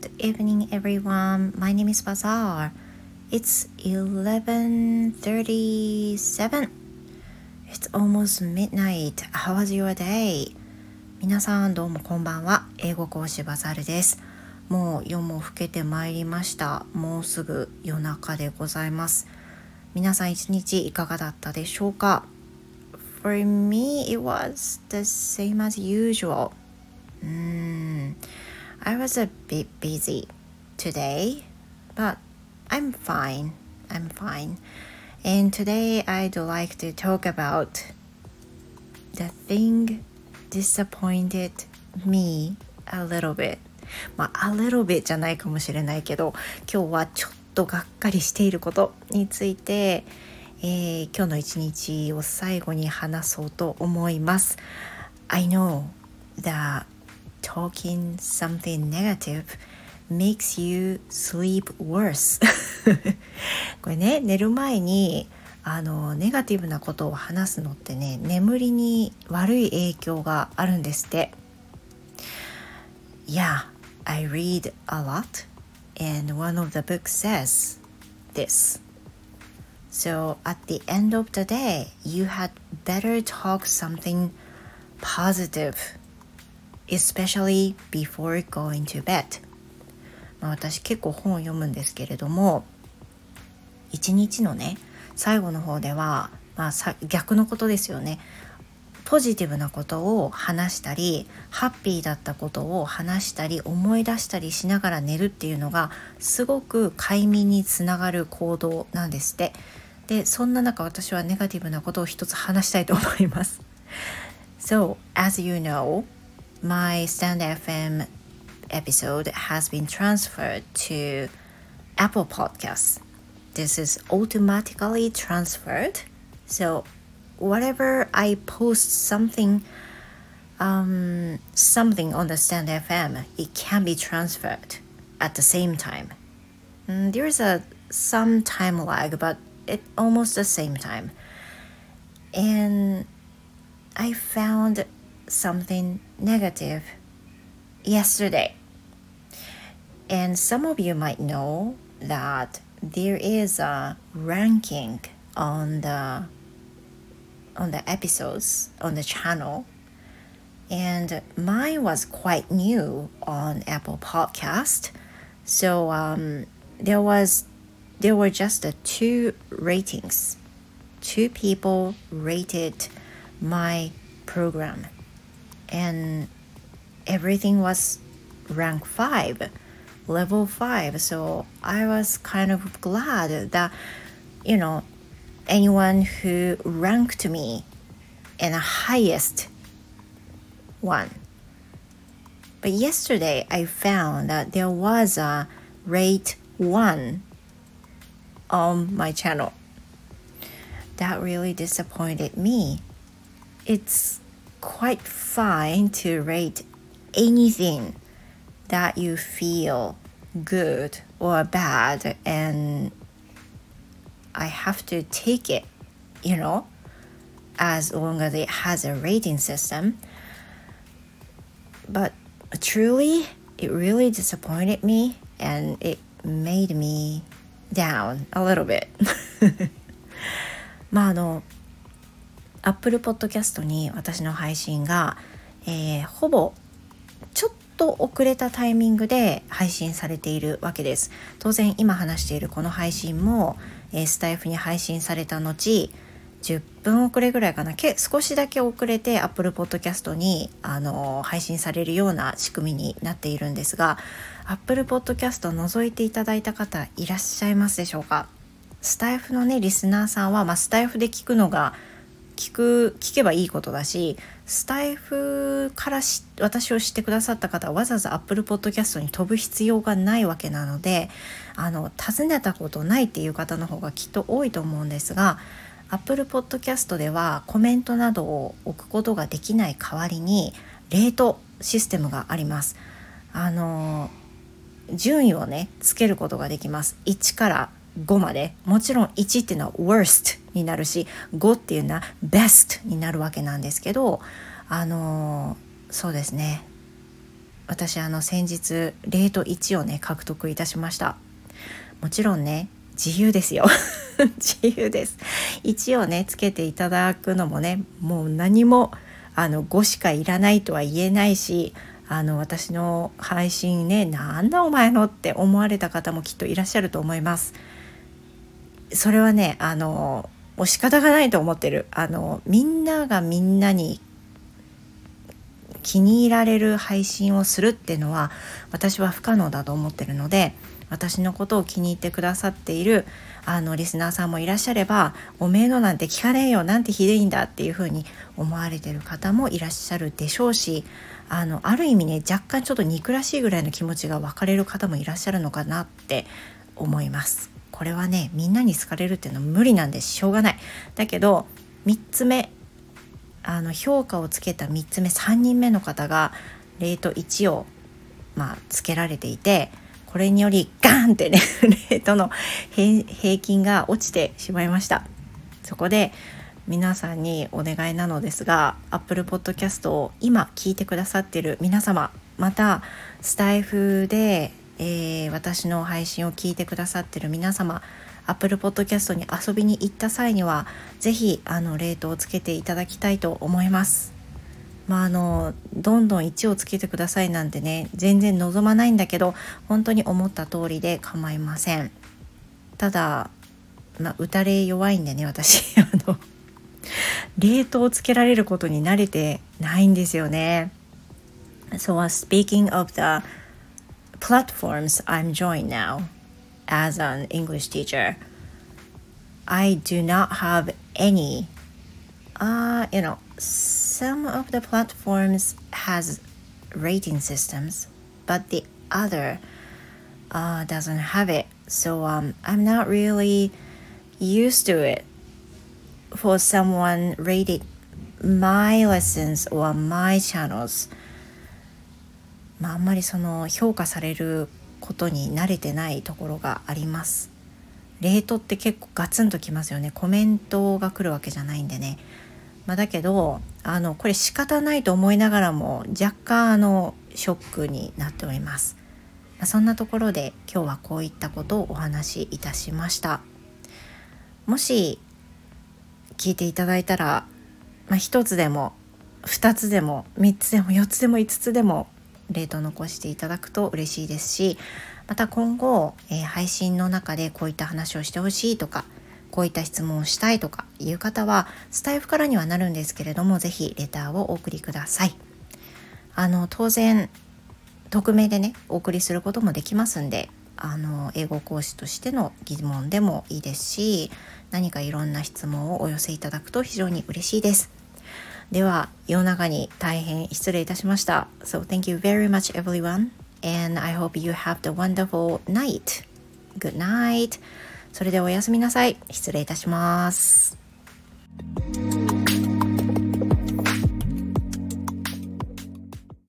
Good evening, everyone. My name is Bazaar. It's 11:37. It's almost midnight. How was your day? 皆さんどうもこんばんは。英語講師バザールです。もう夜も更けてまいりました。もうすぐ夜中でございます。皆さん一日いかがだったでしょうか For me, it was the same as usual. Mm, I was a bit busy today, but I'm fine. I'm fine. And today I'd like to talk about the thing disappointed me a little bit. まあ、a little bit じゃないかもしれないけど、今日はちょっとがっかりしていることについて、えー、今日の一日を最後に話そうと思います。I know that talking something negative makes you sleep worse これね寝る前にあのネガティブなことを話すのってね眠りに悪い影響があるんですって Yeah, I read a lot and one of the books says this So at the end of the day, you had better talk something positive, especially before going to bed. まあ私結構本を読むんですけれども、一日のね、最後の方では、まあ、逆のことですよね。ポジティブなことを話したりハッピーだったことを話したり思い出したりしながら寝るっていうのがすごく快眠につながる行動なんですってでそんな中私はネガティブなことを一つ話したいと思います So as you know my stand FM episode has been transferred to Apple Podcasts this is automatically transferred so whatever I post something um, something on the Stand FM, it can be transferred at the same time. Mm, there is a some time lag, but it almost the same time. And I found something negative yesterday. And some of you might know that there is a ranking on the on the episodes on the channel. And mine was quite new on apple podcast. So um, there was there were just uh, two ratings. Two people rated my program and everything was rank 5 level 5 so i was kind of glad that you know anyone who ranked me in the highest one. But yesterday I found that there was a rate 1 on my channel. That really disappointed me. It's quite fine to rate anything that you feel good or bad and I have to take it, you know, as long as it has a rating system. But truly, it really disappointed me and it made me down a little bit. まああの Apple Podcast に私の配信が、えー、ほぼちょっと遅れたタイミングで配信されているわけです。当然今話しているこの配信もえー、スタイフに配信された後10分遅れぐらいかな。け少しだけ遅れて Apple Podcast に、あのー、配信されるような仕組みになっているんですが Apple Podcast を覗いていただいた方いらっしゃいますでしょうか？スタイフのねリスナーさんは、まあ、スタイフで聞くのが聞く聞けばいいことだしスタイフからし私を知ってくださった方はわざわざ Apple Podcast に飛ぶ必要がないわけなのであの尋ねたことないっていう方の方がきっと多いと思うんですが Apple Podcast ではコメントなどを置くことができない代わりにレートシステムがあります。あの順位をねつけることができます。1から5まで。もちろん1っていうのは worst になるし5っていうのは best になるわけなんですけどあのそうですね。私あの先日レート1をね獲得いたしました。もちろんね自由ですよ。自由です。1をねつけていただくのもねもう何もあの5しかいらないとは言えないしあの私の配信ねなんだお前のって思われた方もきっといらっしゃると思います。それはねあのもう仕方がないと思ってるあのみんながみんなに気に入られる配信をするっていうのは私は不可能だと思ってるので私のことを気に入ってくださっているあのリスナーさんもいらっしゃれば「おめえのなんて聞かねえよなんてひでいんだ」っていうふうに思われてる方もいらっしゃるでしょうしあのある意味ね若干ちょっと憎らしいぐらいの気持ちが分かれる方もいらっしゃるのかなって思います。これはねみんなに好かれるっていうのは無理なんでしょうがない。だけど3つ目あの評価をつけた3つ目3人目の方がレート1をまあつけられていてこれによりガーンってね レートの平均が落ちてしまいましたそこで皆さんにお願いなのですが Apple Podcast を今聞いてくださってる皆様またスタイフで、えー、私の配信を聞いてくださってる皆様 Apple Podcast に遊びに行った際には是非あのレートをつけていただきたいと思います。まあ、あのどんどん1をつけてくださいなんてね全然望まないんだけど本当に思った通りで構いません。ただ、まあ、打たれ弱いんでね私。あのレートをつけられることに慣れてないんですよね。So、uh, speaking of the platforms I'm joined now as an English teacher I do not have any uh, you know some of the platforms has rating systems but the other uh, doesn't have it. So um, i'm not really used to it. For someone rated my lessons or my channels まああんまりその評価されることに慣れてないところがあります。レートって結構ガツンときますよね。コメントが来るわけじゃないんでね。まあ、だけどあのこれ仕方ないと思いながらも若干あのショックになっております、まあ、そんなところで今日はこういったことをお話しいたしました。もし聞いていただいたら、まあ、1つでも2つでも3つでも4つでも5つでもレート残していただくと嬉しいですしまた今後、えー、配信の中でこういった話をしてほしいとかこういった質問をしたいとかいう方はスタイフからにはなるんですけれども是非レターをお送りください。あの当然匿名でねお送りすることもできますんであの英語講師としての疑問でもいいですし何かいろんな質問をお寄せいただくと非常に嬉しいです。では夜中に大変失礼いたしました So thank you very much everyone and I hope you have the wonderful night Good night それではおやすみなさい。失礼いたします。